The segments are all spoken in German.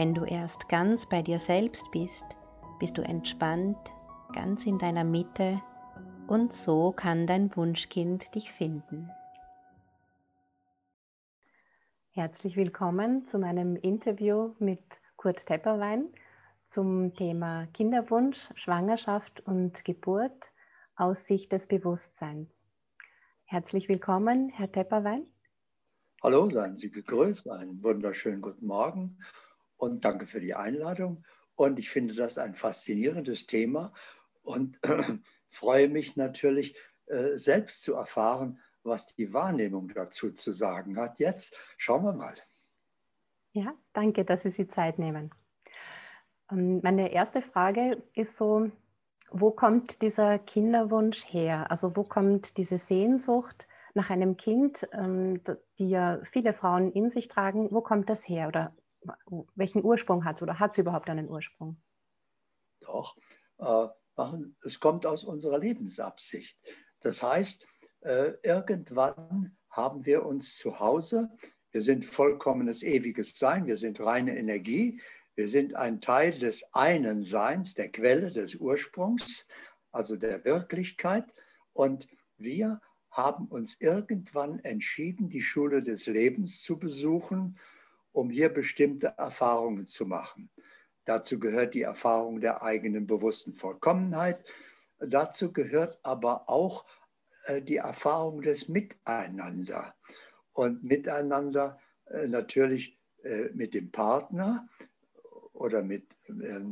Wenn du erst ganz bei dir selbst bist, bist du entspannt, ganz in deiner Mitte und so kann dein Wunschkind dich finden. Herzlich willkommen zu meinem Interview mit Kurt Tepperwein zum Thema Kinderwunsch, Schwangerschaft und Geburt aus Sicht des Bewusstseins. Herzlich willkommen, Herr Tepperwein. Hallo, seien Sie gegrüßt, einen wunderschönen guten Morgen und danke für die Einladung. Und ich finde das ein faszinierendes Thema und äh, freue mich natürlich, äh, selbst zu erfahren, was die Wahrnehmung dazu zu sagen hat. Jetzt schauen wir mal. Ja, danke, dass Sie sich Zeit nehmen. Ähm, meine erste Frage ist so, wo kommt dieser Kinderwunsch her? Also wo kommt diese Sehnsucht nach einem Kind, ähm, die ja viele Frauen in sich tragen, wo kommt das her? Oder welchen Ursprung hat es oder hat es überhaupt einen Ursprung? Doch, äh, es kommt aus unserer Lebensabsicht. Das heißt, äh, irgendwann haben wir uns zu Hause, wir sind vollkommenes ewiges Sein, wir sind reine Energie, wir sind ein Teil des einen Seins, der Quelle, des Ursprungs, also der Wirklichkeit. Und wir haben uns irgendwann entschieden, die Schule des Lebens zu besuchen um hier bestimmte Erfahrungen zu machen. Dazu gehört die Erfahrung der eigenen bewussten Vollkommenheit. Dazu gehört aber auch äh, die Erfahrung des Miteinander. Und Miteinander äh, natürlich äh, mit dem Partner oder mit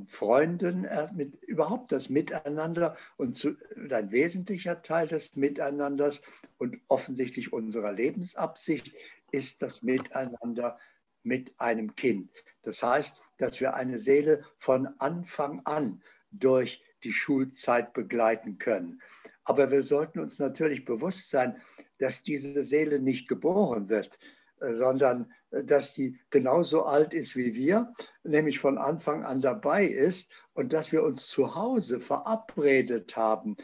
Freunden, mit, überhaupt das Miteinander und ein wesentlicher Teil des Miteinanders und offensichtlich unserer Lebensabsicht ist das Miteinander mit einem Kind. Das heißt, dass wir eine Seele von Anfang an durch die Schulzeit begleiten können. Aber wir sollten uns natürlich bewusst sein, dass diese Seele nicht geboren wird, äh, sondern äh, dass sie genauso alt ist wie wir, nämlich von Anfang an dabei ist und dass wir uns zu Hause verabredet haben,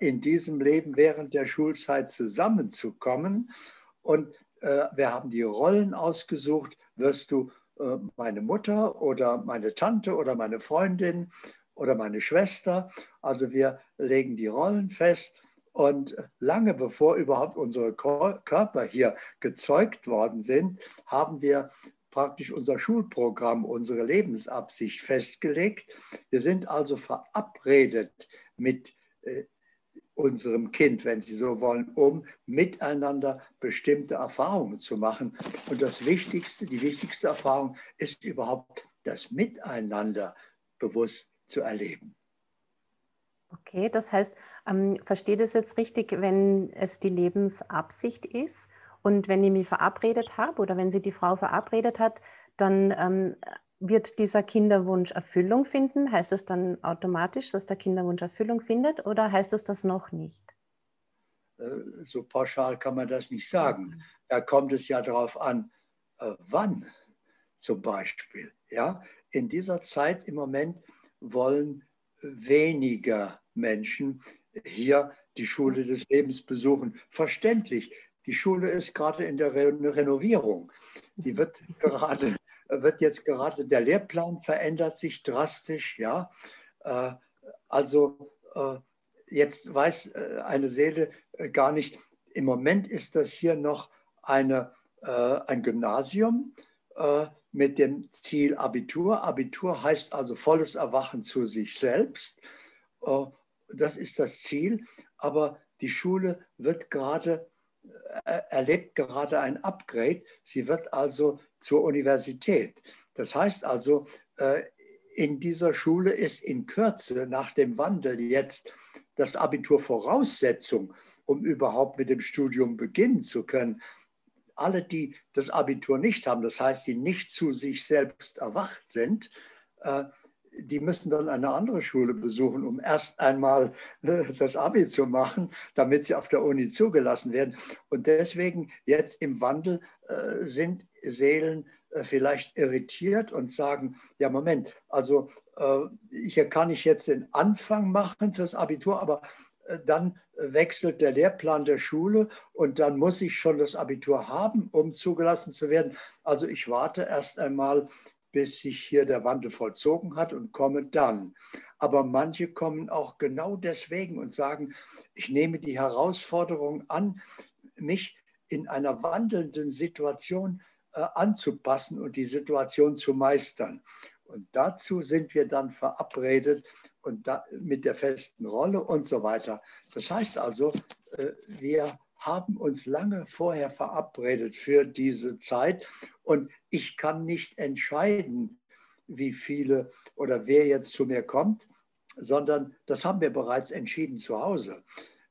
in diesem Leben während der Schulzeit zusammenzukommen. Und äh, wir haben die Rollen ausgesucht, wirst du äh, meine Mutter oder meine Tante oder meine Freundin oder meine Schwester. Also wir legen die Rollen fest. Und lange bevor überhaupt unsere Körper hier gezeugt worden sind, haben wir praktisch unser Schulprogramm, unsere Lebensabsicht festgelegt. Wir sind also verabredet mit äh, unserem Kind, wenn Sie so wollen, um miteinander bestimmte Erfahrungen zu machen. Und das Wichtigste, die wichtigste Erfahrung ist überhaupt das Miteinander bewusst zu erleben. Okay, das heißt, ähm, versteht es jetzt richtig, wenn es die Lebensabsicht ist und wenn ich mich verabredet habe oder wenn sie die Frau verabredet hat, dann ähm, wird dieser Kinderwunsch Erfüllung finden? Heißt das dann automatisch, dass der Kinderwunsch Erfüllung findet oder heißt es das noch nicht? Äh, so pauschal kann man das nicht sagen. Da kommt es ja darauf an, äh, wann zum Beispiel. Ja? In dieser Zeit im Moment wollen weniger Menschen hier die Schule des Lebens besuchen. Verständlich, die Schule ist gerade in der Renovierung. Die wird gerade wird jetzt gerade, der Lehrplan verändert sich drastisch, ja. Äh, also äh, jetzt weiß äh, eine Seele gar nicht, im Moment ist das hier noch eine, ein Gymnasium mit dem Ziel Abitur. Abitur heißt also volles Erwachen zu sich selbst. Das ist das Ziel, aber die Schule wird gerade erlebt gerade ein Upgrade. Sie wird also zur Universität. Das heißt also, äh, in dieser Schule ist in Kürze nach dem Wandel jetzt das Abitur Voraussetzung, um überhaupt mit dem Studium beginnen zu können. alle, die das Abitur nicht haben, das heißt, die nicht zu sich selbst erwacht sind, äh, die müssen dann eine andere Schule besuchen, um erst einmal äh, das Abi zu machen, damit sie auf der Uni zugelassen werden. Und deswegen jetzt im Wandel äh, sind Seelen vielleicht irritiert und sagen, ja Moment, also hier kann ich jetzt den Anfang machen fürs Abitur, aber dann wechselt der Lehrplan der Schule und dann muss ich schon das Abitur haben, um zugelassen zu werden. Also ich warte erst einmal, bis sich hier der Wandel vollzogen hat und komme dann. Aber manche kommen auch genau deswegen und sagen, ich nehme die Herausforderung an, mich in einer wandelnden Situation äh, anzupassen und die Situation zu meistern. Und dazu sind wir dann verabredet und da, mit der festen Rolle und so weiter. Das heißt also, äh, wir haben uns lange vorher verabredet für diese Zeit und ich kann nicht entscheiden, wie viele oder wer jetzt zu mir kommt, sondern das haben wir bereits entschieden zu Hause.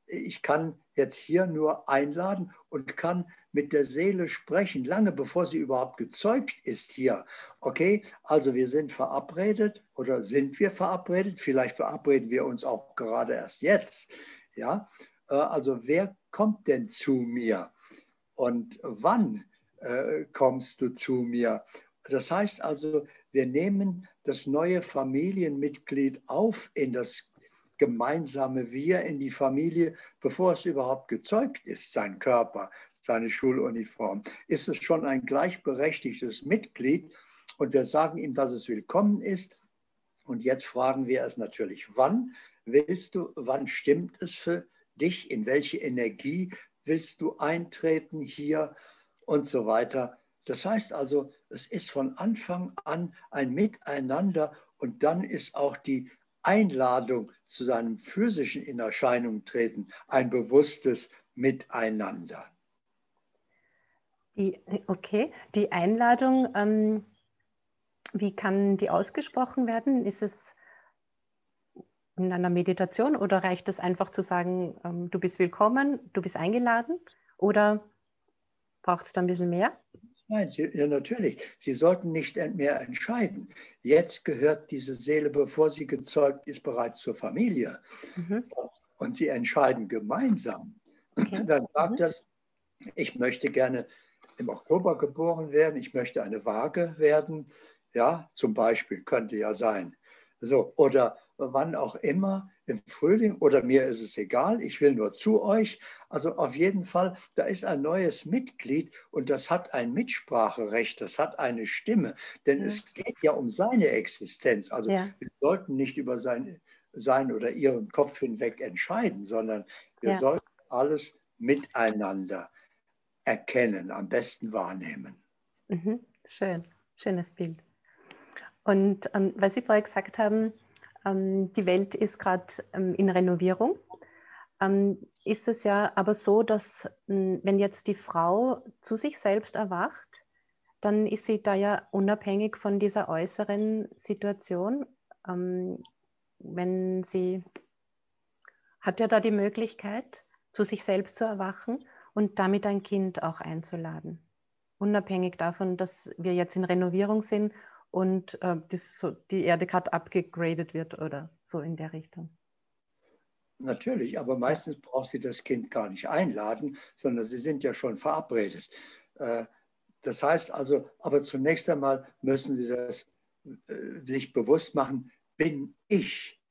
Ich kann jetzt hier nur einladen und kann mit der Seele sprechen, lange bevor sie überhaupt gezeugt ist hier. Okay, also wir sind verabredet oder sind wir verabredet? Vielleicht verabreden wir uns auch gerade erst jetzt. Ja, also wer kommt denn zu mir und wann äh, kommst du zu mir? Das heißt also, wir nehmen das neue Familienmitglied auf in das gemeinsame Wir, in die Familie, bevor es überhaupt gezeugt ist, sein Körper, seine Schuluniform, ist es schon ein gleichberechtigtes Mitglied und wir sagen ihm, dass es willkommen ist. Und jetzt fragen wir es natürlich, wann willst du, wann stimmt es für dich, in welche Energie willst du eintreten hier und so weiter. Das heißt also, es ist von Anfang an ein Miteinander und dann ist auch die Einladung zu seinem physischen in Erscheinung treten ein bewusstes Miteinander. Die, okay, die Einladung, ähm, wie kann die ausgesprochen werden? Ist es in einer Meditation oder reicht es einfach zu sagen, ähm, du bist willkommen, du bist eingeladen? Oder braucht es da ein bisschen mehr? Nein, Sie, ja, natürlich. Sie sollten nicht mehr entscheiden. Jetzt gehört diese Seele, bevor sie gezeugt ist, bereits zur Familie. Mhm. Und Sie entscheiden gemeinsam. Okay. Dann sagt mhm. das, ich möchte gerne im Oktober geboren werden, ich möchte eine Waage werden, ja, zum Beispiel, könnte ja sein. So, oder wann auch immer, im Frühling, oder mir ist es egal, ich will nur zu euch. Also auf jeden Fall, da ist ein neues Mitglied und das hat ein Mitspracherecht, das hat eine Stimme, denn ja. es geht ja um seine Existenz. Also ja. wir sollten nicht über sein, sein oder ihren Kopf hinweg entscheiden, sondern wir ja. sollten alles miteinander erkennen, am besten wahrnehmen. Mhm. Schön, schönes Bild. Und ähm, was Sie vorher gesagt haben, die Welt ist gerade ähm, in Renovierung. Ähm, ist es ja aber so, dass ähm, wenn jetzt die Frau zu sich selbst erwacht, dann ist sie da ja unabhängig von dieser äußeren Situation. Ähm, wenn sie hat ja da die Möglichkeit, zu sich selbst zu erwachen und damit ein Kind auch einzuladen. Unabhängig davon, dass wir jetzt in Renovierung sind und äh, das, so, die Erde gerade abgegradet wird oder so in der Richtung. Natürlich, aber meistens braucht sie das Kind gar nicht einladen, sondern sie sind ja schon verabredet. Äh, das heißt also, aber zunächst einmal müssen sie das äh, sich bewusst machen, bin ich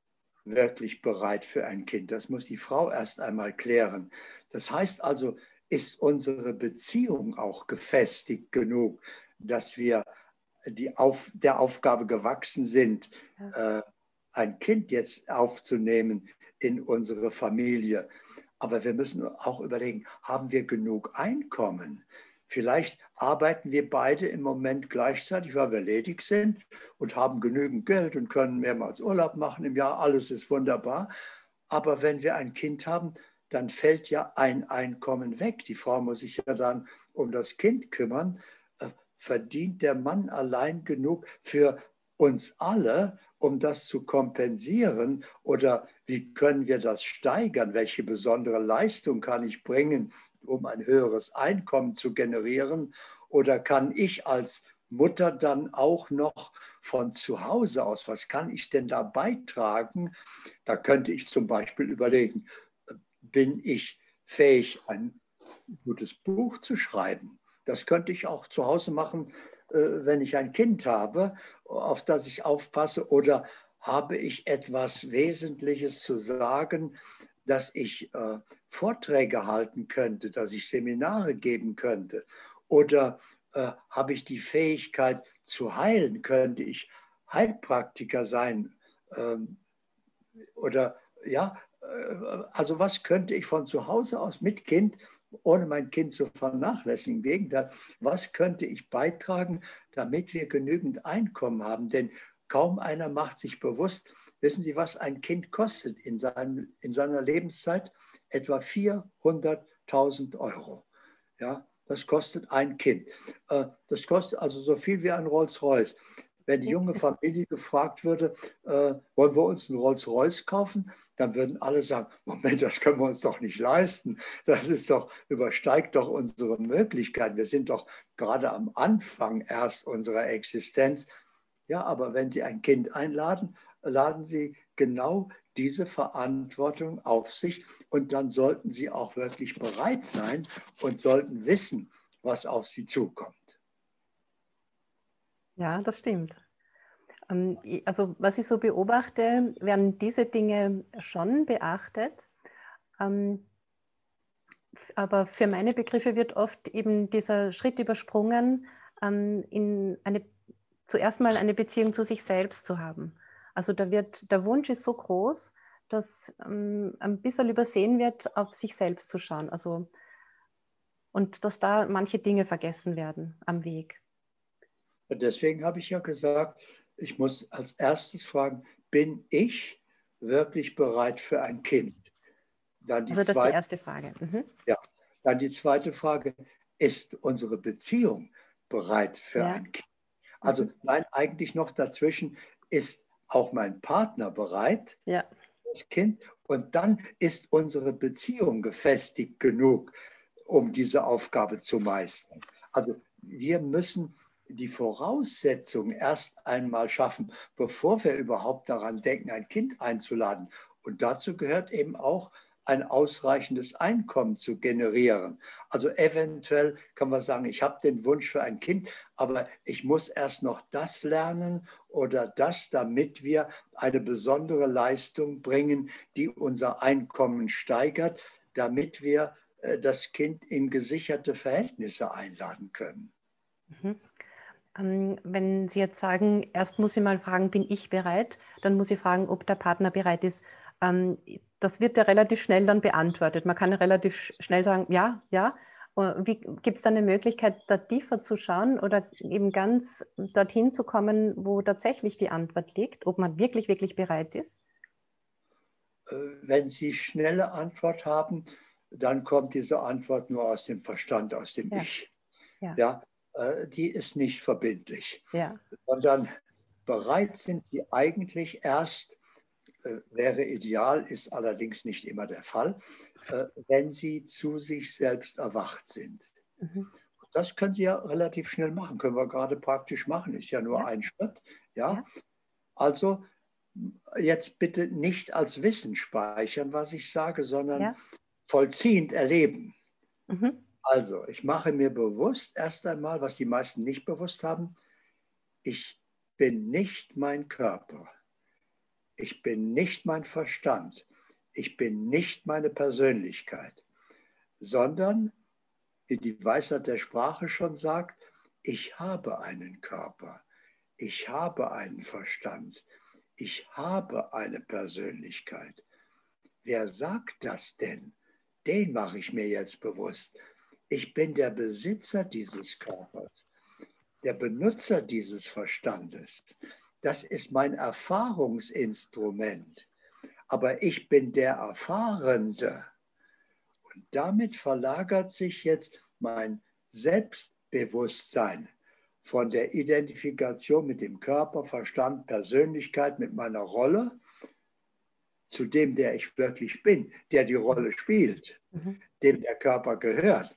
wirklich bereit für ein Kind? Das muss die Frau erst einmal klären. Das heißt also, ist unsere Beziehung auch gefestigt genug, dass wir die auf, der Aufgabe gewachsen sind, ja. äh, ein Kind jetzt aufzunehmen in unsere Familie. Aber wir müssen auch überlegen, haben wir genug Einkommen? Vielleicht arbeiten wir beide im Moment gleichzeitig, weil wir ledig sind und haben genügend Geld und können mehrmals Urlaub machen im Jahr. Alles ist wunderbar. Aber wenn wir ein Kind haben, dann fällt ja ein Einkommen weg. Die Frau muss sich ja dann um das Kind kümmern verdient der Mann allein genug für uns alle, um das zu kompensieren? Oder wie können wir das steigern? Welche besondere Leistung kann ich bringen, um ein höheres Einkommen zu generieren? Oder kann ich als Mutter dann auch noch von zu Hause aus, was kann ich denn da beitragen? Da könnte ich zum Beispiel überlegen, bin ich fähig, ein gutes Buch zu schreiben? Das könnte ich auch zu Hause machen, äh, wenn ich ein Kind habe, auf das ich aufpasse. Oder habe ich etwas Wesentliches zu sagen, dass ich äh, Vorträge halten könnte, dass ich Seminare geben könnte? Oder äh, habe ich die Fähigkeit zu heilen? Könnte ich Heilpraktiker sein? Ähm, oder ja, also was könnte ich von zu Hause aus mit Kind, ohne mein Kind zu vernachlässigen, im Gegenteil, was könnte ich beitragen, damit wir genügend Einkommen haben? Denn kaum einer macht sich bewusst, wissen Sie, was ein Kind kostet in, seinem, in seiner Lebenszeit? Etwa 400.000 Euro. Ja, das kostet ein Kind. Äh, das kostet also so viel wie ein Rolls-Royce. Wenn die junge Familie gefragt würde, äh, wollen wir uns einen Rolls-Royce kaufen, dann würden alle sagen, Moment, das können wir uns doch nicht leisten. Das ist doch, übersteigt doch unsere Möglichkeiten. Wir sind doch gerade am Anfang erst unserer Existenz. Ja, aber wenn Sie ein Kind einladen, laden Sie genau diese Verantwortung auf sich und dann sollten sie auch wirklich bereit sein und sollten wissen, was auf sie zukommt. Ja, das stimmt. Ähm, also was ich so beobachte, werden diese Dinge schon beachtet. Ähm, aber für meine Begriffe wird oft eben dieser Schritt übersprungen, ähm, in eine, zuerst mal eine Beziehung zu sich selbst zu haben. Also da wird, der Wunsch ist so groß, dass ein bisschen übersehen wird, auf sich selbst zu schauen. Also, und dass da manche Dinge vergessen werden am Weg. Deswegen habe ich ja gesagt, ich muss als erstes fragen, bin ich wirklich bereit für ein Kind? Dann die also das zweite, ist die erste Frage. Mhm. Ja, dann die zweite Frage, ist unsere Beziehung bereit für ja. ein Kind? Also mhm. nein, eigentlich noch dazwischen, ist auch mein Partner bereit, ja. das Kind. Und dann ist unsere Beziehung gefestigt genug, um diese Aufgabe zu meistern. Also wir müssen die Voraussetzungen erst einmal schaffen, bevor wir überhaupt daran denken, ein Kind einzuladen. Und dazu gehört eben auch ein ausreichendes Einkommen zu generieren. Also eventuell kann man sagen, ich habe den Wunsch für ein Kind, aber ich muss erst noch das lernen oder das, damit wir eine besondere Leistung bringen, die unser Einkommen steigert, damit wir äh, das Kind in gesicherte Verhältnisse einladen können. Mhm. Ähm, wenn Sie jetzt sagen, erst muss ich mal fragen, bin ich bereit, dann muss ich fragen, ob der Partner bereit ist. Ähm, das wird ja relativ schnell dann beantwortet. Man kann relativ schnell sagen, ja, ja. Gibt es da eine Möglichkeit, da tiefer zu schauen oder eben ganz dorthin zu kommen, wo tatsächlich die Antwort liegt, ob man wirklich, wirklich bereit ist? Äh, wenn Sie schnelle Antwort haben, dann kommt diese Antwort nur aus dem Verstand, aus dem ja. Ich. Ja. ja. Äh, die ist nicht verbindlich, ja. sondern bereit sind Sie eigentlich erst, äh, wäre ideal, ist allerdings nicht immer der Fall, äh, wenn sie zu sich selbst erwacht sind. Mhm. Das können Sie ja relativ schnell machen, können wir gerade praktisch machen, ist ja nur ja. ein Schritt. Ja? ja? Also jetzt bitte nicht als Wissen speichern, was ich sage, sondern vollziehend erleben. Mhm. Also, ich mache mir bewusst erst einmal, was die meisten nicht bewusst haben, ich bin nicht mein Körper. Ich bin nicht mein Verstand. Ich bin nicht meine Persönlichkeit, sondern, wie die Weisheit der Sprache schon sagt, ich habe einen Körper. Ich habe einen Verstand. Ich habe eine Persönlichkeit. Wer sagt das denn? Den mache ich mir jetzt bewusst. Ich bin der Besitzer dieses Körpers, der Benutzer dieses Verstandes. Das ist mein Erfahrungsinstrument. Aber ich bin der Erfahrende. Und damit verlagert sich jetzt mein Selbstbewusstsein von der Identifikation mit dem Körper, Verstand, Persönlichkeit, mit meiner Rolle, zu dem, der ich wirklich bin, der die Rolle spielt. Mhm. Dem der Körper gehört,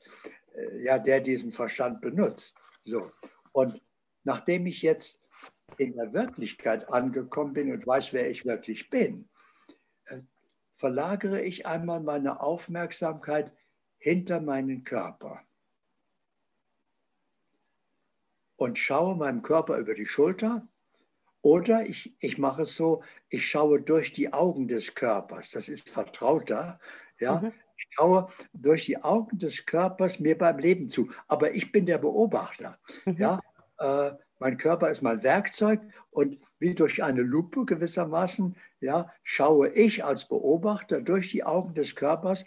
äh, ja, der diesen Verstand benutzt. So. Und nachdem ich jetzt in der Wirklichkeit angekommen bin und weiß, wer ich wirklich bin, äh, verlagere ich einmal meine Aufmerksamkeit hinter meinen Körper und schaue meinem Körper über die Schulter oder ich, ich mache es so, ich schaue durch die Augen des Körpers. Das ist vertrauter. Ja? Mhm. Ich schaue durch die Augen des Körpers mir beim Leben zu. Aber ich bin der Beobachter. Mhm. Ja? Äh, mein Körper ist mein Werkzeug und wie durch eine Lupe gewissermaßen ja, schaue ich als Beobachter durch die Augen des Körpers,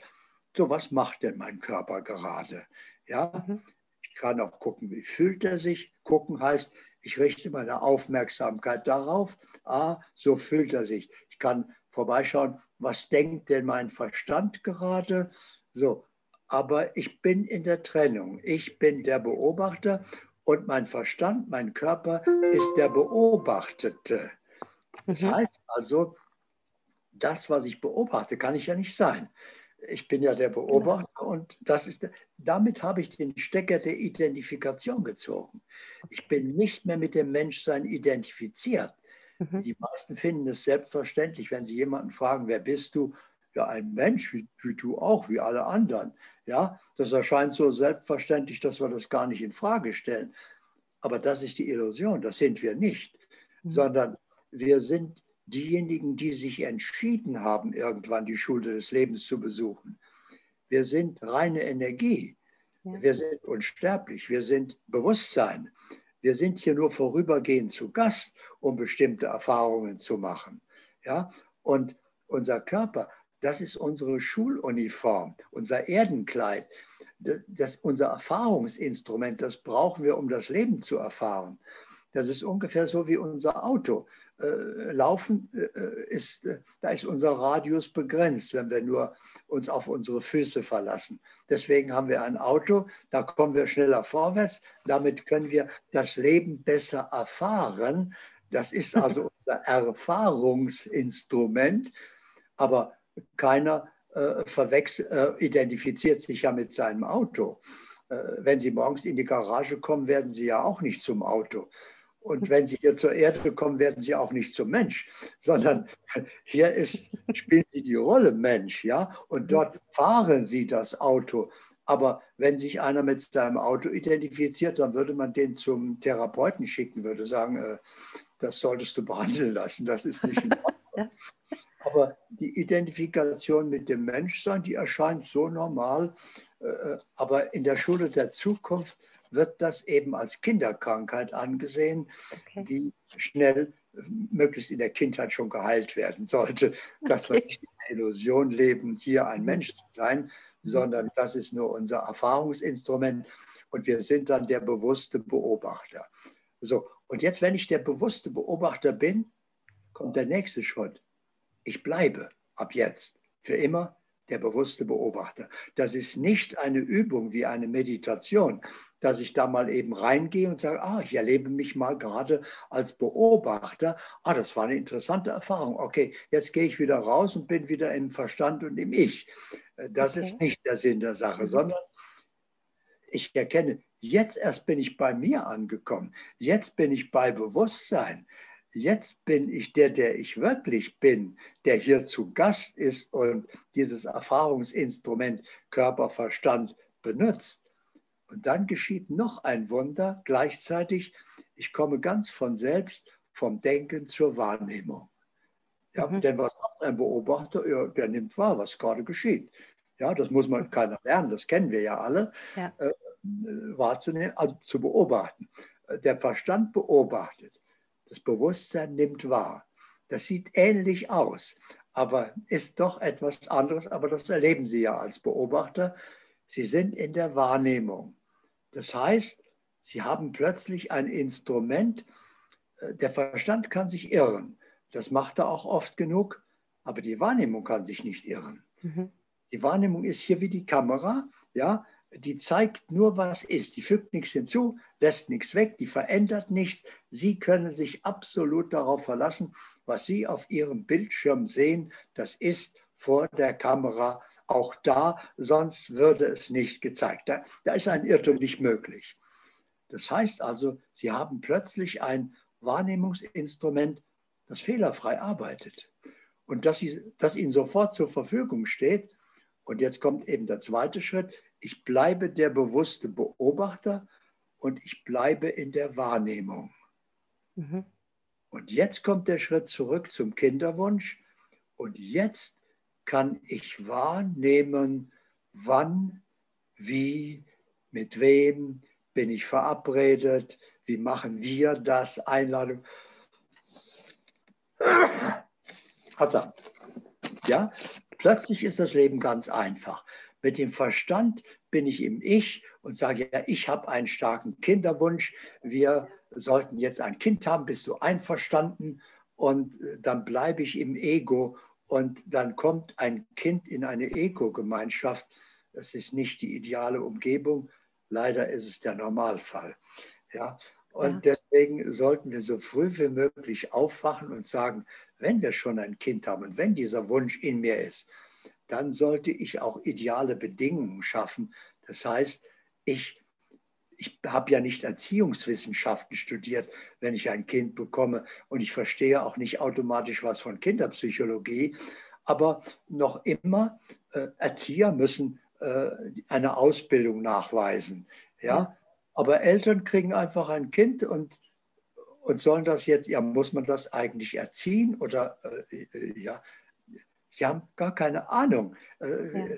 so was macht denn mein Körper gerade? Ja? Mhm. Ich kann auch gucken, wie fühlt er sich. Gucken heißt, ich richte meine Aufmerksamkeit darauf. Ah, so fühlt er sich. Ich kann vorbeischauen, was denkt denn mein Verstand gerade? So, aber ich bin in der Trennung. Ich bin der Beobachter und mein Verstand, mein Körper ist der Beobachtete. Das mhm. heißt also, das, was ich beobachte, kann ich ja nicht sein. Ich bin ja der genau. Beobachter und das ist, damit habe ich den Stecker der Identifikation gezogen. Ich bin nicht mehr mit dem Menschsein identifiziert. Mhm. Die meisten finden es selbstverständlich, wenn sie jemanden fragen, wer bist du? Ja, ein Mensch, wie, wie du auch, wie alle anderen. Ja, das erscheint so selbstverständlich, dass wir das gar nicht in Frage stellen. Aber das ist die Illusion, das sind wir nicht, mhm. sondern wir sind diejenigen, die sich entschieden haben, irgendwann die Schule des Lebens zu besuchen. Wir sind reine Energie. Wir sind unsterblich. Wir sind Bewusstsein. Wir sind hier nur vorübergehend zu Gast, um bestimmte Erfahrungen zu machen. Ja? Und unser Körper, das ist unsere Schuluniform, unser Erdenkleid, das, das, unser Erfahrungsinstrument, das brauchen wir, um das Leben zu erfahren. Das ist ungefähr so wie unser Auto. Äh, laufen äh, ist, äh, da ist unser Radius begrenzt, wenn wir nur uns auf unsere Füße verlassen. Deswegen haben wir ein Auto, da kommen wir schneller vorwärts. Damit können wir das Leben besser erfahren. Das ist also unser Erfahrungsinstrument. Aber keiner äh, äh, identifiziert sich ja mit seinem Auto. Äh, wenn Sie morgens in die Garage kommen, werden Sie ja auch nicht zum Auto. Und wenn Sie hier zur Erde kommen, werden Sie auch nicht zum Mensch, sondern hier ist, spielen Sie die Rolle Mensch, ja, und dort fahren Sie das Auto. Aber wenn sich einer mit seinem Auto identifiziert, dann würde man den zum Therapeuten schicken, würde sagen, äh, das solltest du behandeln lassen, das ist nicht in Ordnung. Aber die Identifikation mit dem Menschsein, die erscheint so normal. Äh, aber in der Schule der Zukunft wird das eben als Kinderkrankheit angesehen, okay. die schnell möglichst in der Kindheit schon geheilt werden sollte, dass wir nicht in der Illusion leben, hier ein mhm. Mensch zu sein, mhm. sondern das ist nur unser Erfahrungsinstrument und wir sind dann der bewusste Beobachter. So, und jetzt, wenn ich der bewusste Beobachter bin, kommt der nächste Schritt. Ich bleibe ab jetzt für immer der bewusste Beobachter. Das ist nicht eine Übung wie eine Meditation, dass ich da mal eben reingehe und sage, ah, ich erlebe mich mal gerade als Beobachter. Ah, das war eine interessante Erfahrung. Okay, jetzt gehe ich wieder raus und bin wieder im Verstand und im Ich. Äh, das okay. ist nicht der Sinn der Sache, mhm. sondern ich erkenne, jetzt erst bin ich bei mir angekommen. Jetzt bin ich bei Bewusstsein. Jetzt bin ich der, der ich wirklich bin, der hier zu Gast ist und dieses Erfahrungsinstrument Körper, Verstand benutzt. Und dann geschieht noch ein Wunder gleichzeitig. Ich komme ganz von selbst vom Denken zur Wahrnehmung. Ja, mhm. Denn was macht ein Beobachter? Ja, der nimmt wahr, was gerade geschieht. Ja, das muss man keiner lernen, das kennen wir ja alle, ja. Äh, wahrzunehmen, also zu beobachten. Der Verstand beobachtet, das Bewusstsein nimmt wahr. Das sieht ähnlich aus, aber ist doch etwas anderes, aber das erleben Sie ja als Beobachter. Sie sind in der Wahrnehmung. Das heißt, Sie haben plötzlich ein Instrument, äh, der Verstand kann sich irren. Das macht er auch oft genug, aber die Wahrnehmung kann sich nicht irren. Mhm. Die Wahrnehmung ist hier wie die Kamera, ja, die zeigt nur, was ist. Die fügt nichts hinzu, lässt nichts weg, die verändert nichts. Sie können sich absolut darauf verlassen, was Sie auf Ihrem Bildschirm sehen, das ist vor der Kamera auch da, sonst würde es nicht gezeigt. Da, da ist ein Irrtum nicht möglich. Das heißt also, Sie haben plötzlich ein Wahrnehmungsinstrument, das fehlerfrei arbeitet und das, das Ihnen sofort zur Verfügung steht. Und jetzt kommt eben der zweite Schritt. Ich bleibe der bewusste Beobachter und ich bleibe in der Wahrnehmung. Mhm. Und jetzt kommt der Schritt zurück zum Kinderwunsch. Und jetzt kann ich wahrnehmen, wann, wie, mit wem bin ich verabredet, wie machen wir das, Einladung. Ja, plötzlich ist das Leben ganz einfach. Mit dem Verstand bin ich im Ich und sage, ja, ich habe einen starken Kinderwunsch. Wir sollten jetzt ein Kind haben. Bist du einverstanden? Und äh, dann bleibe ich im Ego und dann kommt ein Kind in eine Ego-Gemeinschaft. Das ist nicht die ideale Umgebung. Leider ist es der Normalfall. Ja, und deswegen sollten wir so früh wie möglich aufwachen und sagen, wenn wir schon ein Kind haben und wenn dieser Wunsch in mir ist, dann sollte ich auch ideale Bedingungen schaffen. Das heißt, ich, ich habe ja nicht Erziehungswissenschaften studiert, wenn ich ein Kind bekomme und ich verstehe auch nicht automatisch was von Kinderpsychologie, aber noch immer äh, Erzieher müssen äh, eine Ausbildung nachweisen. Ja? Aber Eltern kriegen einfach ein Kind und, und sollen das jetzt, ja, muss man das eigentlich erziehen oder äh, äh ja, sie haben gar keine Ahnung. Äh, ja.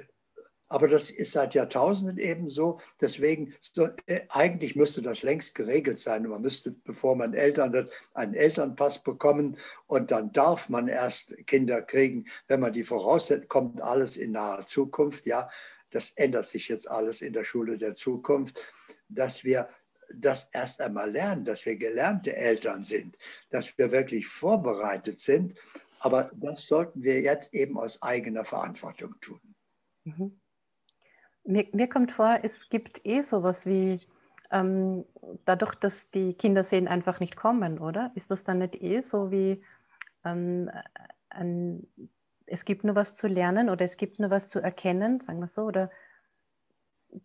Aber das ist seit Jahrtausenden eben so. Deswegen, so, äh, eigentlich müsste das längst geregelt sein. Man müsste, bevor man Eltern wird, einen Elternpass bekommen und dann darf man erst Kinder kriegen. Wenn man die voraussetzt, kommt alles in naher Zukunft. Ja, das ändert sich jetzt alles in der Schule der Zukunft dass wir das erst einmal lernen, dass wir gelernte Eltern sind, dass wir wirklich vorbereitet sind. Aber das sollten wir jetzt eben aus eigener Verantwortung tun. Mhm. Mir, mir, kommt vor, es gibt eh sowas wie, ähm, dadurch, dass die Kinder sehen einfach nicht kommen, oder? Ist das dann nicht eh so wie, ähm, ein, es gibt nur was zu lernen oder es gibt nur was zu erkennen, sagen wir so, oder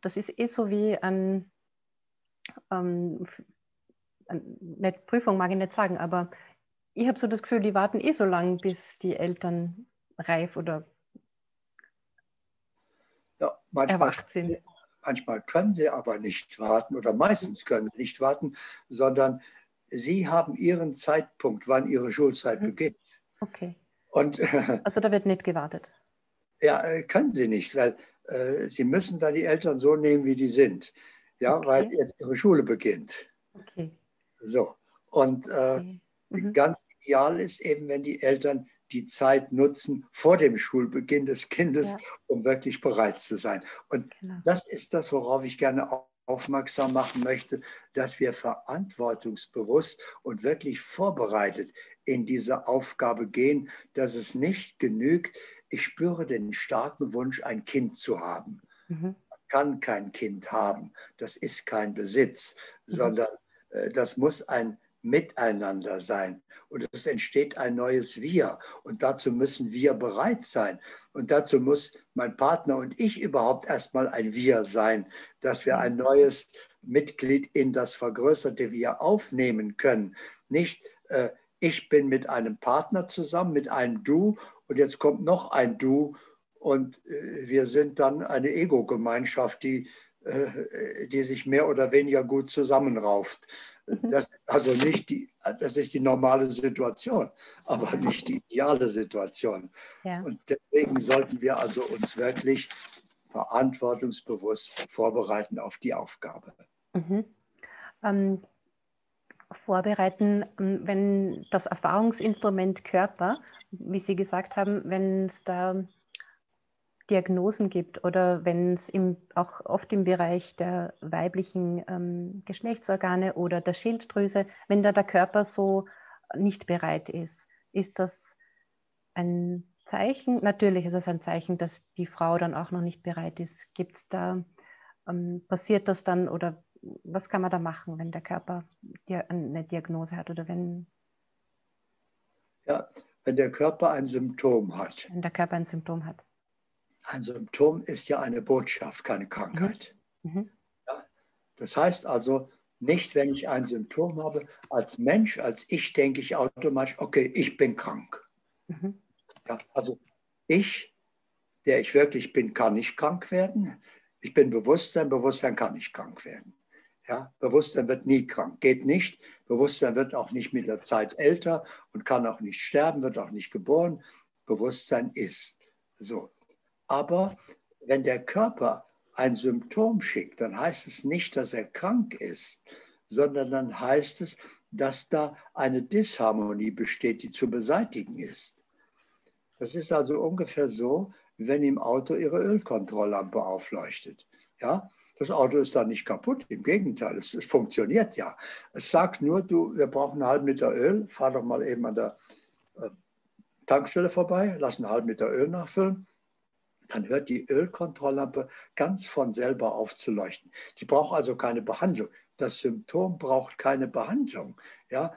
das ist eh so wie ein, ähm, nicht Prüfung mag ich nicht sagen, aber ich habe so das Gefühl, die warten eh so lange, bis die Eltern reif oder ja, manchmal, erwacht sind. Manchmal können sie aber nicht warten oder meistens können sie nicht warten, sondern sie haben ihren Zeitpunkt, wann ihre Schulzeit mhm. beginnt. Okay. Und, also da wird nicht gewartet. Ja, äh, können sie nicht, weil äh, sie müssen da die Eltern so nehmen, wie die sind ja, okay. weil jetzt ihre Schule beginnt. Okay. So. Und äh, okay. Mhm. ganz ideal ist eben, wenn die Eltern die Zeit nutzen vor dem Schulbeginn des Kindes, ja. um wirklich bereit zu sein. Und genau. das ist das, worauf ich gerne aufmerksam machen möchte, dass wir verantwortungsbewusst und wirklich vorbereitet in diese Aufgabe gehen, dass es nicht genügt, ich spüre den starken Wunsch, ein Kind zu haben. Mhm kann kein Kind haben. Das ist kein Besitz, mhm. sondern äh, das muss ein Miteinander sein. Und es entsteht ein neues Wir. Und dazu müssen wir bereit sein. Und dazu muss mein Partner und ich überhaupt erstmal ein Wir sein, dass wir ein neues Mitglied in das vergrößerte Wir aufnehmen können. Nicht, äh, ich bin mit einem Partner zusammen, mit einem Du und jetzt kommt noch ein Du und äh, wir sind dann eine Ego-Gemeinschaft, die, äh, die sich mehr oder weniger gut zusammenrauft. Mhm. Das, also nicht die, das ist die normale Situation, aber nicht die ideale Situation. Ja. Und deswegen sollten wir also uns wirklich verantwortungsbewusst vorbereiten auf die Aufgabe. Mhm. Ähm, vorbereiten, ähm, wenn das Erfahrungsinstrument Körper, wie Sie gesagt haben, wenn es da Diagnosen gibt oder wenn es auch oft im Bereich der weiblichen ähm, Geschlechtsorgane oder der Schilddrüse, wenn da der Körper so nicht bereit ist, ist das ein Zeichen? Natürlich ist es ein Zeichen, dass die Frau dann auch noch nicht bereit ist. Gibt es da, ähm, passiert das dann oder was kann man da machen, wenn der Körper eine Diagnose hat oder wenn. Ja, wenn der Körper ein Symptom hat. Wenn der Körper ein Symptom hat Ein Symptom ist ja eine Botschaft, keine Krankheit. Mhm. Mhm. Ja? Das heißt also, nicht, wenn ich ein Symptom habe, als Mensch, als ich denke ich automatisch, okay, ich bin krank. Mhm. Ja, also ich, der ich wirklich bin, kann nicht krank werden. Ich bin Bewusstsein, Bewusstsein kann nicht krank werden. Ja, Bewusstsein wird nie krank, geht nicht. Bewusstsein wird auch nicht mit der Zeit älter und kann auch nicht sterben, wird auch nicht geboren. Bewusstsein ist so. Aber wenn der Körper ein Symptom schickt, dann heißt es nicht, dass er krank ist, sondern dann heißt es, dass da eine Disharmonie besteht, die zu beseitigen ist. Das ist also ungefähr so, wenn im Auto Ihre Ölkontrolllampe aufleuchtet. Ja, das Auto ist da nicht kaputt, im Gegenteil, es, es, funktioniert ja. Es sagt nur, du, wir brauchen einen halben Liter Öl, fahr doch mal eben an der äh, Tankstelle vorbei, lass einen halben Liter Öl nachfüllen dann hört die Ölkontrolllampe ganz von selber auf zu leuchten. Die braucht also keine Behandlung. Das Symptom braucht keine Behandlung. Ja?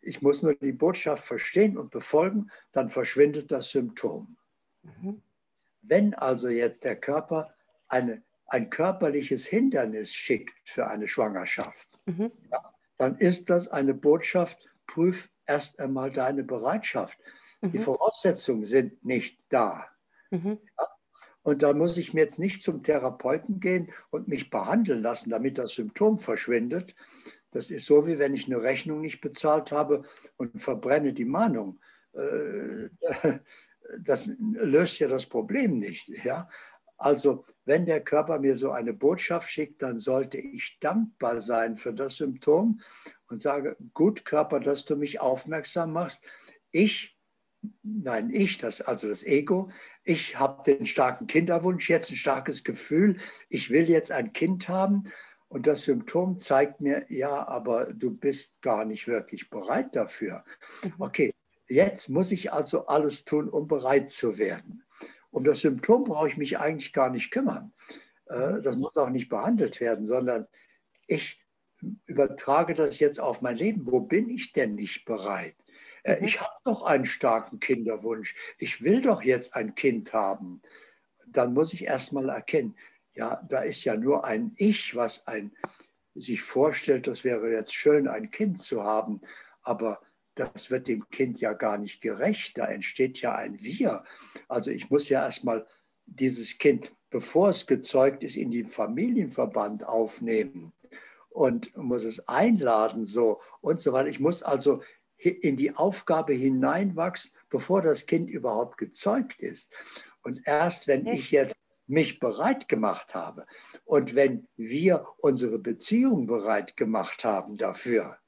Ich muss nur die Botschaft verstehen und befolgen, dann verschwindet das Symptom. Mhm. Wenn also jetzt der Körper eine, ein körperliches Hindernis schickt für eine Schwangerschaft, mhm. ja, dann ist das eine Botschaft, prüf erst einmal deine Bereitschaft. Mhm. Die Voraussetzungen sind nicht da. Mhm. Ja? Und da muss ich mir jetzt nicht zum Therapeuten gehen und mich behandeln lassen, damit das Symptom verschwindet. Das ist so, wie wenn ich eine Rechnung nicht bezahlt habe und verbrenne die Mahnung. Äh, das löst ja das Problem nicht. Ja? Also, wenn der Körper mir so eine Botschaft schickt, dann sollte ich dankbar sein für das Symptom und sage, gut Körper, dass du mich aufmerksam machst. Ich nein, ich, das, also das Ego, ich habe den starken Kinderwunsch, jetzt ein starkes Gefühl, ich will jetzt ein Kind haben. Und das Symptom zeigt mir, ja, aber du bist gar nicht wirklich bereit dafür. Mhm. Okay, jetzt muss ich also alles tun, um bereit zu werden. Um das Symptom brauche ich mich eigentlich gar nicht kümmern. Äh. Das muss auch nicht behandelt werden, sondern ich übertrage das jetzt auf mein Leben. Wo bin ich denn nicht bereit? Äh, ich habe doch einen starken Kinderwunsch. Ich will doch jetzt ein Kind haben. Dann muss ich erstmal erkennen, ja, da ist ja nur ein Ich, was ein, sich vorstellt, das wäre jetzt schön, ein Kind zu haben. Aber das wird dem Kind ja gar nicht gerecht. Da entsteht ja ein Wir. Also ich muss ja erstmal dieses Kind, bevor es gezeugt ist, in den Familienverband aufnehmen und muss es einladen so und so weiter. Ich muss also in die Aufgabe hineinwachsen, bevor das Kind überhaupt gezeugt ist. Und erst wenn ich jetzt mich bereit gemacht habe und wenn wir unsere Beziehung bereit gemacht haben dafür,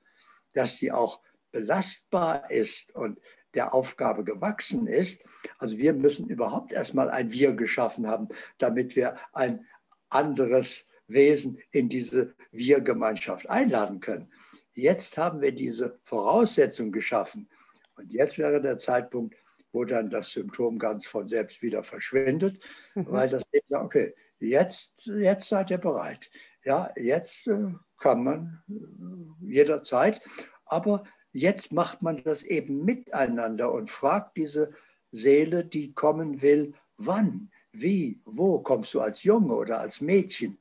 dass sie auch belastbar ist und der Aufgabe gewachsen ist, also wir müssen überhaupt erstmal ein Wir geschaffen haben, damit wir ein anderes Wesen in diese Wir-Gemeinschaft einladen können. Jetzt haben wir diese Voraussetzung geschaffen. Und jetzt wäre der Zeitpunkt, wo dann das Symptom ganz von selbst wieder verschwindet, mhm. weil das eben sagt, okay, jetzt, jetzt seid ihr bereit. Ja, jetzt äh, kann man äh, jederzeit, aber jetzt macht man das eben miteinander und fragt diese Seele, die kommen will, wann, wie, wo kommst du als Junge oder als Mädchen?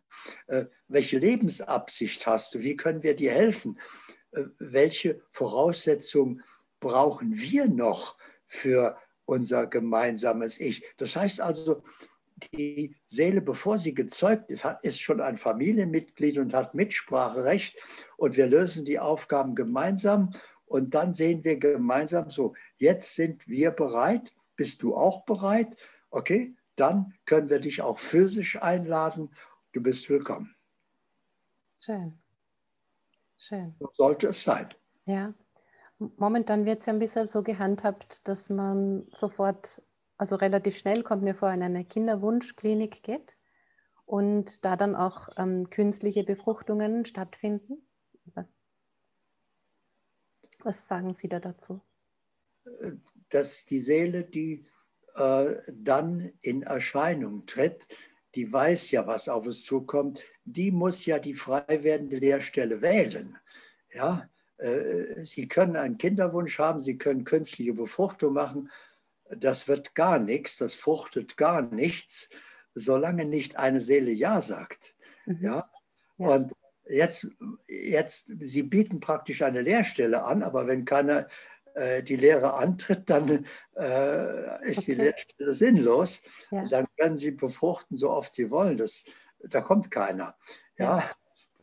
Äh, welche Lebensabsicht hast du? Wie können wir dir helfen? Welche Voraussetzungen brauchen wir noch für unser gemeinsames Ich. Das heißt also, die Seele, bevor sie gezeugt ist, ist schon ein Familienmitglied und hat Mitspracherecht. Und wir lösen die Aufgaben gemeinsam. Und dann sehen wir gemeinsam so, jetzt sind wir bereit. Bist du auch bereit? Okay, dann können wir dich auch physisch einladen. Du bist willkommen. Schön. Schön. So sollte es sein. Ja. Momentan wird es ja ein bisschen so gehandhabt, dass man sofort, also relativ schnell, kommt mir vor, in eine Kinderwunschklinik geht und da dann auch ähm, künstliche Befruchtungen stattfinden. Was, was sagen Sie da dazu? Dass die Seele, die äh, dann in Erscheinung tritt, die weiß ja, was auf uns zukommt, die muss ja die frei werdende Lehrstelle wählen. Ja, äh, Sie können einen Kinderwunsch haben, Sie können künstliche Befruchtung machen. das wird gar nichts, das fruchtet gar nichts, solange nicht eine Seele Ja sagt. Mhm. Ja? ja? Und jetzt, jetzt, Sie bieten praktisch eine Lehrstelle an, aber wenn keiner äh, die Lehre antritt, dann äh, ist okay. die Lehrstelle sinnlos. Ja. Dann können Sie befruchten, so oft Sie wollen. Das, da kommt keiner. Ja? ja.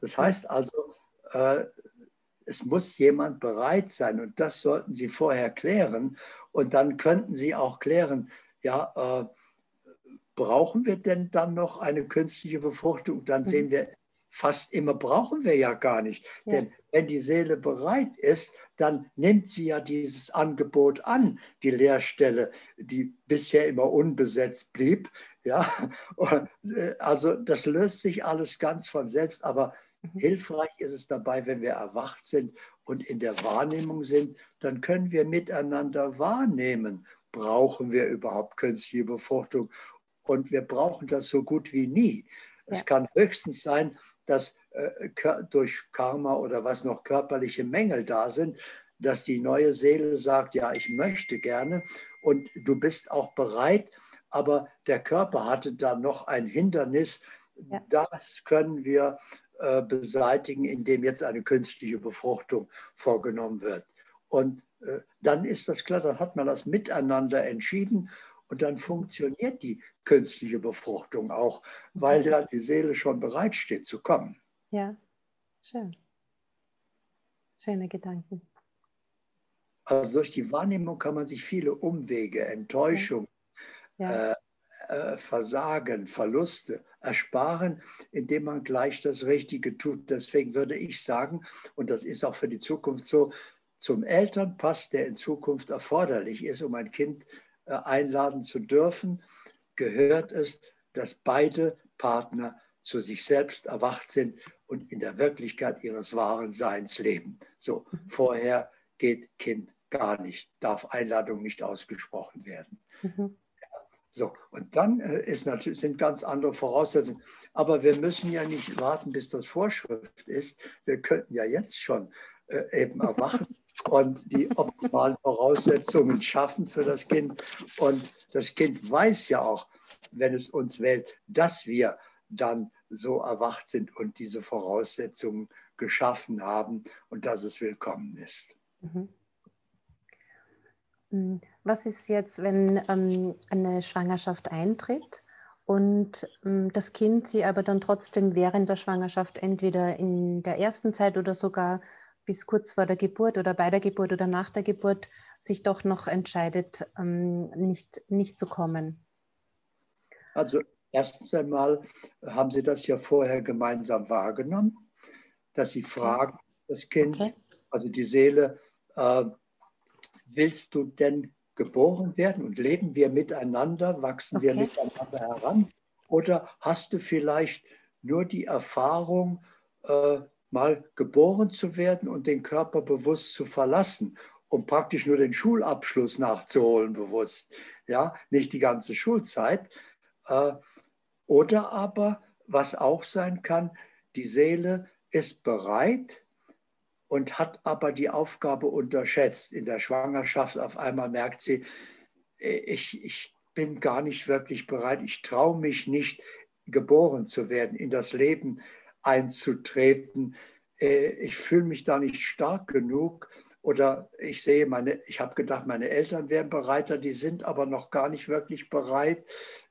Das heißt also, äh, es muss jemand bereit sein und das sollten Sie vorher klären. Und dann könnten Sie auch klären, ja, äh, brauchen wir denn dann noch eine künstliche Befruchtung? Dann mhm. sehen wir, fast immer brauchen wir ja gar nicht. Ja. Denn wenn die Seele bereit ist, dann nimmt sie ja dieses Angebot an, die Lehrstelle, die bisher immer unbesetzt blieb. Ja, also das löst sich alles ganz von selbst, aber mhm. hilfreich ist es dabei, wenn wir erwacht sind und in der Wahrnehmung sind, dann können wir miteinander wahrnehmen. Brauchen wir überhaupt künstliche Befruchtung? Und wir brauchen das so gut wie nie. Es ja. kann höchstens sein, dass äh, durch Karma oder was noch körperliche Mängel da sind, dass die neue Seele sagt, ja, ich möchte gerne und du bist auch bereit, aber der Körper hatte da noch ein Hindernis. Ja. Das können wir äh, beseitigen, indem jetzt eine künstliche Befruchtung vorgenommen wird. Und äh, dann ist das klar, dann hat man das miteinander entschieden und dann funktioniert die künstliche Befruchtung auch, weil ja die Seele schon bereit steht zu kommen. Ja, schön. Schöne Gedanken. Also durch die Wahrnehmung kann man sich viele Umwege, Enttäuschung, ja. Äh, äh, Versagen, Verluste ersparen, indem man gleich das Richtige tut. Deswegen würde ich sagen, und das ist auch für die Zukunft so, zum Elternpass, der in Zukunft erforderlich ist, um ein Kind einladen zu dürfen, gehört es, dass beide Partner zu sich selbst erwacht sind und in der Wirklichkeit ihres wahren Seins leben. So, vorher geht Kind gar nicht, darf Einladung nicht ausgesprochen werden. Mhm. So, und dann äh, ist natürlich, sind ganz andere Voraussetzungen. Aber wir müssen ja nicht warten, bis das Vorschrift ist. Wir könnten ja jetzt schon äh, eben erwachen und die optimalen Voraussetzungen schaffen für das Kind. Und das Kind weiß ja auch, wenn es uns wählt, dass wir dann so erwacht sind und diese Voraussetzungen geschaffen haben und dass es willkommen ist. Mhm. Mhm. Was ist jetzt, wenn ähm, eine Schwangerschaft eintritt und ähm, das Kind sie aber dann trotzdem während der Schwangerschaft entweder in der ersten Zeit oder sogar bis kurz vor der Geburt oder bei der Geburt oder nach der Geburt sich doch noch entscheidet, ähm, nicht, nicht zu kommen? Also erstens einmal haben Sie das ja vorher gemeinsam wahrgenommen, dass Sie fragen, das Kind, okay. also die Seele, äh, willst du denn geboren werden und leben wir miteinander, wachsen okay. wir miteinander heran? Oder hast du vielleicht nur die Erfahrung, äh, mal geboren zu werden und den Körper bewusst zu verlassen, um praktisch nur den Schulabschluss nachzuholen, bewusst. Ja, nicht die ganze Schulzeit. Äh, oder aber, was auch sein kann, die Seele ist bereit und hat aber die Aufgabe unterschätzt. In der Schwangerschaft auf einmal merkt sie, ich, ich bin gar nicht wirklich bereit, ich traue mich nicht, geboren zu werden, in das Leben einzutreten. Äh, ich fühle mich da nicht stark genug. Oder ich sehe meine, ich habe gedacht, meine Eltern wären bereiter, die sind aber noch gar nicht wirklich bereit.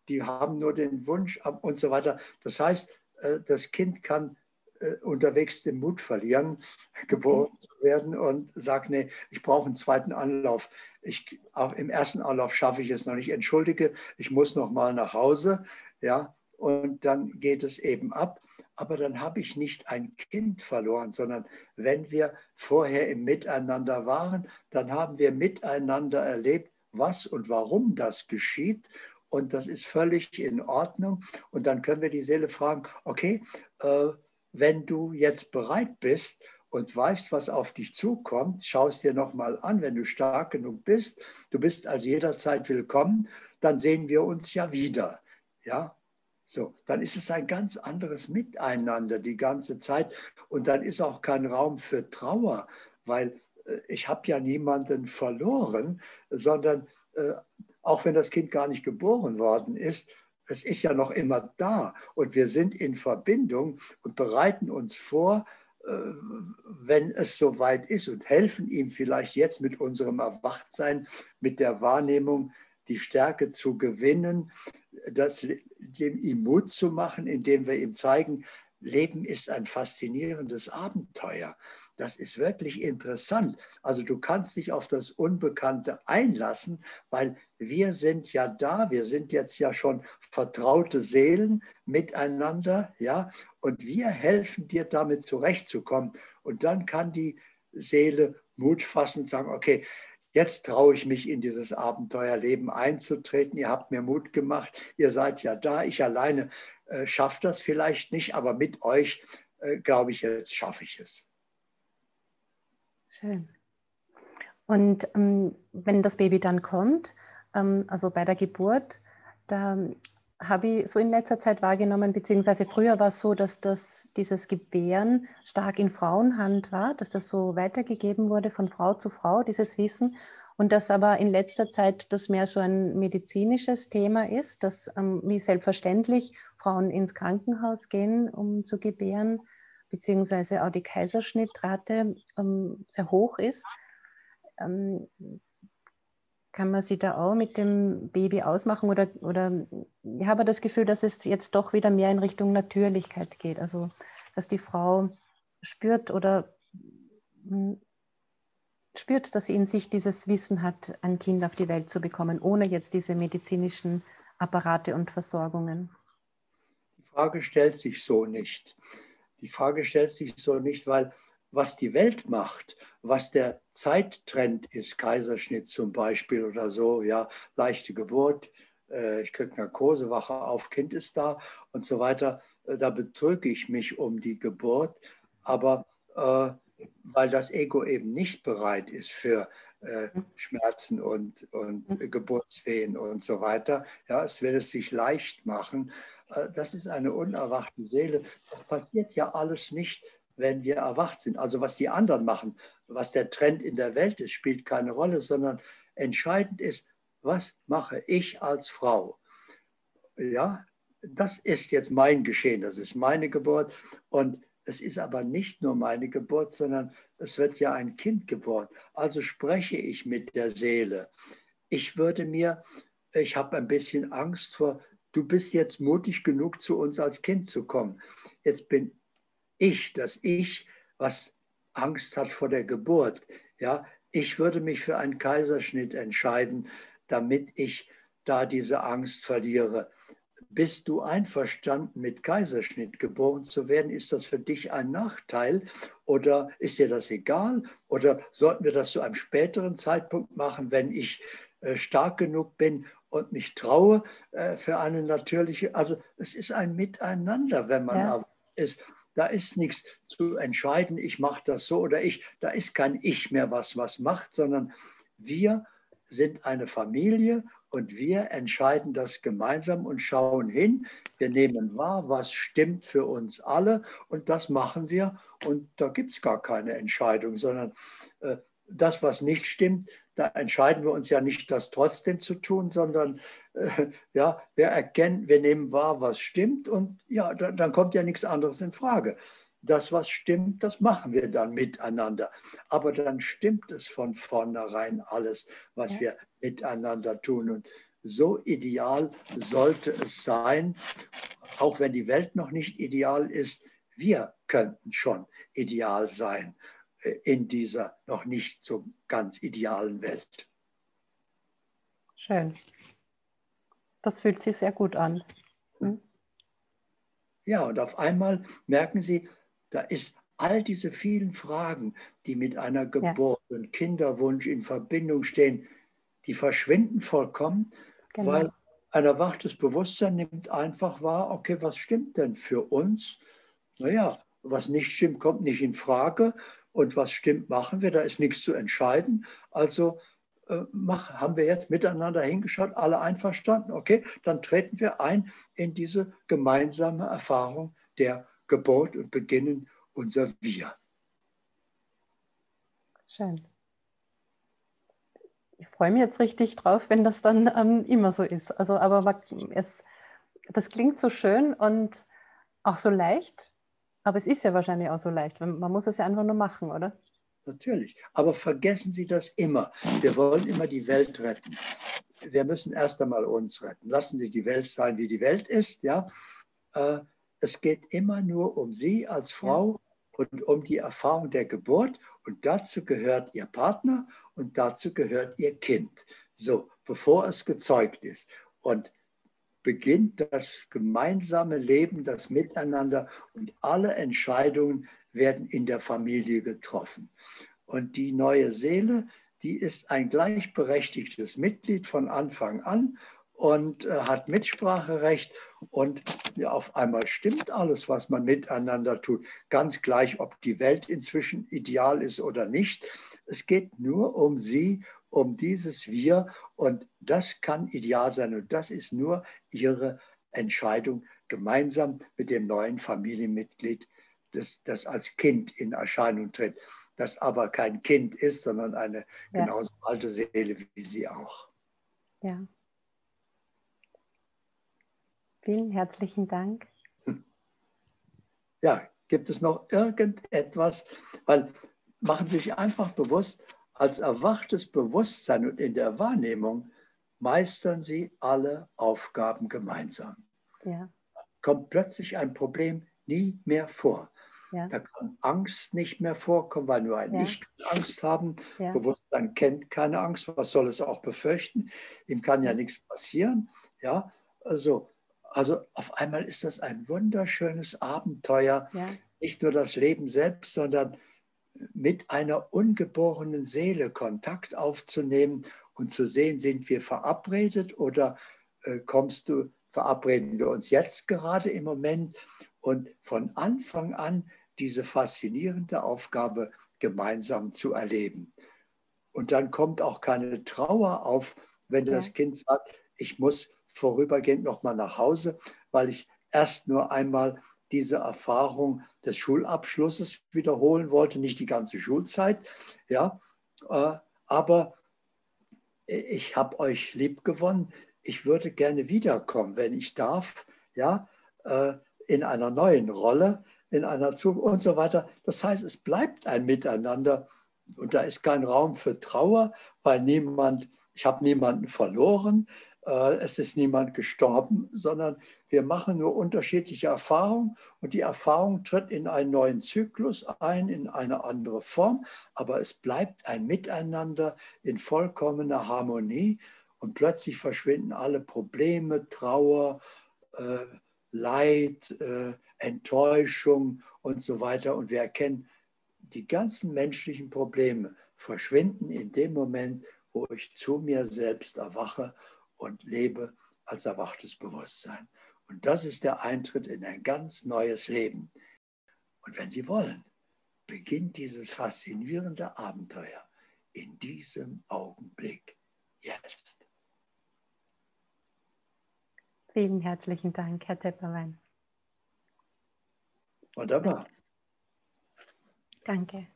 Die haben nur den Wunsch und so weiter. Das heißt, äh, das Kind kann äh, unterwegs den Mut verlieren, geboren zu werden und sagt, nee, ich brauche einen zweiten Anlauf. Ich, auch Im ersten Anlauf schaffe ich es noch nicht. Entschuldige, ich muss noch mal nach Hause. Ja, und dann geht es eben ab aber dann habe ich nicht ein Kind verloren, sondern wenn wir vorher im Miteinander waren, dann haben wir miteinander erlebt, was und warum das geschieht. Und das ist völlig in Ordnung. Und dann können wir die Seele fragen, okay, äh, wenn du jetzt bereit bist und weißt, was auf dich zukommt, schau es dir nochmal an, wenn du stark genug bist, du bist also jederzeit willkommen, dann sehen wir uns ja wieder. Ja, so, dann ist es ein ganz anderes Miteinander die ganze Zeit und dann ist auch kein Raum für Trauer, weil äh, ich habe ja niemanden verloren, sondern äh, auch wenn das Kind gar nicht geboren worden ist, es ist ja noch immer da und wir sind in Verbindung und bereiten uns vor, äh, wenn es soweit ist und helfen ihm vielleicht jetzt mit unserem Erwachtsein, mit der Wahrnehmung, die Stärke zu gewinnen, das, dem ihm Mut zu machen, indem wir ihm zeigen, Leben ist ein faszinierendes Abenteuer. Das ist wirklich interessant. Also du kannst dich auf das Unbekannte einlassen, weil wir sind ja da, wir sind jetzt ja schon vertraute Seelen miteinander, ja, und wir helfen dir damit zurechtzukommen. Und dann kann die Seele Mut fassen und sagen, okay, jetzt traue ich mich in dieses Abenteuerleben einzutreten. Ihr habt mir Mut gemacht, ihr seid ja da. Ich alleine äh, schaffe das vielleicht nicht, aber mit euch äh, glaube ich, jetzt schaffe ich es. Schön. Und ähm, wenn das Baby dann kommt, ähm, also bei der Geburt, da habe ich so in letzter Zeit wahrgenommen, beziehungsweise früher war es so, dass das, dieses Gebären stark in Frauenhand war, dass das so weitergegeben wurde von Frau zu Frau, dieses Wissen. Und dass aber in letzter Zeit das mehr so ein medizinisches Thema ist, dass ähm, wie selbstverständlich Frauen ins Krankenhaus gehen, um zu gebären beziehungsweise auch die Kaiserschnittrate ähm, sehr hoch ist. Ähm, kann man sie da auch mit dem Baby ausmachen oder, oder ich habe das Gefühl, dass es jetzt doch wieder mehr in Richtung Natürlichkeit geht, also dass die Frau spürt oder hm, spürt, dass sie in sich dieses Wissen hat, ein Kind auf die Welt zu bekommen, ohne jetzt diese medizinischen Apparate und Versorgungen. Die Frage stellt sich so nicht. Die Frage stellt sich so nicht, weil was die Welt macht, was der Zeittrend ist, Kaiserschnitt zum Beispiel oder so, ja, leichte Geburt, äh, ich kriege Narkose, wache auf, Kind ist da und so weiter, äh, da betrüge ich mich um die Geburt, aber äh, weil das Ego eben nicht bereit ist für äh, Schmerzen und, und mhm. Geburtswehen und so weiter. Ja, es will es sich leicht machen. Äh, das ist eine unerwachte Seele. Das passiert ja alles nicht, wenn wir erwacht sind. Also was die anderen machen, was der Trend in der Welt ist, spielt keine Rolle, sondern entscheidend ist, was mache ich als Frau? Ja, das ist jetzt mein Geschehen, das ist meine Geburt und es ist aber nicht nur meine Geburt, sondern es wird ja ein Kind geboren. Also spreche ich mit der Seele. Ich würde mir, ich habe ein bisschen Angst vor, du bist jetzt mutig genug, zu uns als Kind zu kommen. Jetzt bin ich, das Ich, was Angst hat vor der Geburt. Ja, ich würde mich für einen Kaiserschnitt entscheiden, damit ich da diese Angst verliere. Bist du einverstanden, mit Kaiserschnitt geboren zu werden? Ist das für dich ein Nachteil oder ist dir das egal? Oder sollten wir das zu einem späteren Zeitpunkt machen, wenn ich äh, stark genug bin und mich traue äh, für eine natürliche? Also es ist ein Miteinander, wenn man ja. ist. Da ist nichts zu entscheiden, ich mache das so oder ich. Da ist kein Ich mehr, was was macht, sondern wir sind eine Familie und wir entscheiden das gemeinsam und schauen hin. Wir nehmen wahr, was stimmt für uns alle und das machen wir. Und da gibt es gar keine Entscheidung, sondern äh, das, was nicht stimmt, da entscheiden wir uns ja nicht, das trotzdem zu tun, sondern äh, ja, wir erkennen, wir nehmen wahr, was stimmt und ja, da, dann kommt ja nichts anderes in Frage. Das, was stimmt, das machen wir dann miteinander. Aber dann stimmt es von vornherein alles, was ja. wir miteinander tun. Und so ideal sollte es sein, auch wenn die Welt noch nicht ideal ist, wir könnten schon ideal sein äh, in dieser noch nicht so ganz idealen Welt. Schön. Das fühlt sich sehr gut an. Hm? Ja, und auf einmal merken Sie, da ist all diese vielen Fragen, die mit einer Geburt ja. und Kinderwunsch in Verbindung stehen, die verschwinden vollkommen, genau. weil ein erwachtes Bewusstsein nimmt einfach wahr, okay, was stimmt denn für uns? Naja, was nicht stimmt, kommt nicht in Frage. Und was stimmt, machen wir. Da ist nichts zu entscheiden. Also mach, haben wir jetzt miteinander hingeschaut, alle einverstanden. Okay, dann treten wir ein in diese gemeinsame Erfahrung der Geburt und beginnen unser Wir. Schön freue mich jetzt richtig drauf, wenn das dann ähm, immer so ist. Also, aber es, das klingt so schön und auch so leicht. Aber es ist ja wahrscheinlich auch so leicht. Man muss es ja einfach nur machen, oder? Natürlich. Aber vergessen Sie das immer. Wir wollen immer die Welt retten. Wir müssen erst einmal uns retten. Lassen Sie die Welt sein, wie die Welt ist. Ja? Äh, es geht immer nur um Sie als Frau und um die Erfahrung der Geburt. Und dazu gehört Ihr Partner und dazu gehört Ihr Kind. So, bevor es gezeugt ist. Und beginnt das gemeinsame Leben, das Miteinander und alle Entscheidungen werden in der Familie getroffen. Und die neue Seele, die ist ein gleichberechtigtes Mitglied von Anfang an und äh, hat Mitspracherecht und auf einmal stimmt alles, was man miteinander tut. Ganz gleich, ob die Welt inzwischen ideal ist oder nicht. Es geht nur um sie, um dieses Wir und das kann ideal sein und das ist nur ihre Entscheidung gemeinsam mit dem neuen Familienmitglied, das, das als Kind in Erscheinung tritt, das aber kein Kind ist, sondern eine ja. genauso alte Seele wie sie auch. Ja. Vielen herzlichen Dank. Ja, gibt es noch irgendetwas? Weil machen Sie sich einfach bewusst, als erwachtes Bewusstsein und in der Wahrnehmung meistern Sie alle Aufgaben gemeinsam. Ja. Kommt plötzlich ein Problem nie mehr vor. Ja. Da kann Angst nicht mehr vorkommen, weil nur ein ja. Ich kann Angst haben. Ja. Bewusstsein kennt keine Angst. Was soll es auch befürchten? Ihm kann ja nichts passieren. Ja, also also auf einmal ist das ein wunderschönes Abenteuer. Ja. Nicht nur das Leben selbst, sondern mit einer ungeborenen Seele Kontakt aufzunehmen und zu sehen, sind wir verabredet oder äh, kommst du, verabreden wir uns jetzt gerade im Moment und von Anfang an diese faszinierende Aufgabe gemeinsam zu erleben. Und dann kommt auch keine Trauer auf, wenn ja. das Kind sagt, ich muss vorübergehend nochmal nach Hause, weil ich erst nur einmal diese Erfahrung des Schulabschlusses wiederholen wollte, nicht die ganze Schulzeit. Ja, äh, aber ich habe euch lieb gewonnen. Ich würde gerne wiederkommen, wenn ich darf, ja, äh, in einer neuen Rolle, in einer Zukunft und so weiter. Das heißt, es bleibt ein Miteinander und da ist kein Raum für Trauer, weil niemand, ich habe niemanden verloren, äh, es ist niemand gestorben, sondern wir machen nur unterschiedliche Erfahrungen und die Erfahrung tritt in einen neuen Zyklus ein, in eine andere Form, aber es bleibt ein Miteinander in vollkommener Harmonie und plötzlich verschwinden alle Probleme, Trauer, äh, Leid, äh, Enttäuschung und so weiter und wir erkennen, die ganzen menschlichen Probleme verschwinden in dem Moment, wo ich zu mir selbst erwache und lebe als erwachtes Bewusstsein. Und das ist der Eintritt in ein ganz neues Leben. Und wenn Sie wollen, beginnt dieses faszinierende Abenteuer in diesem Augenblick jetzt. Vielen herzlichen Dank, Herr Tepperwein. Wunderbar. Danke.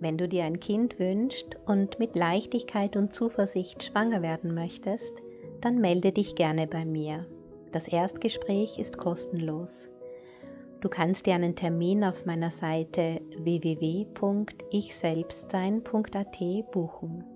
Wenn du dir ein Kind wünschst und mit Leichtigkeit und Zuversicht schwanger werden möchtest, dann melde dich gerne bei mir. Das Erstgespräch ist kostenlos. Du kannst dir einen Termin auf meiner Seite www.ichselbstsein.at buchen.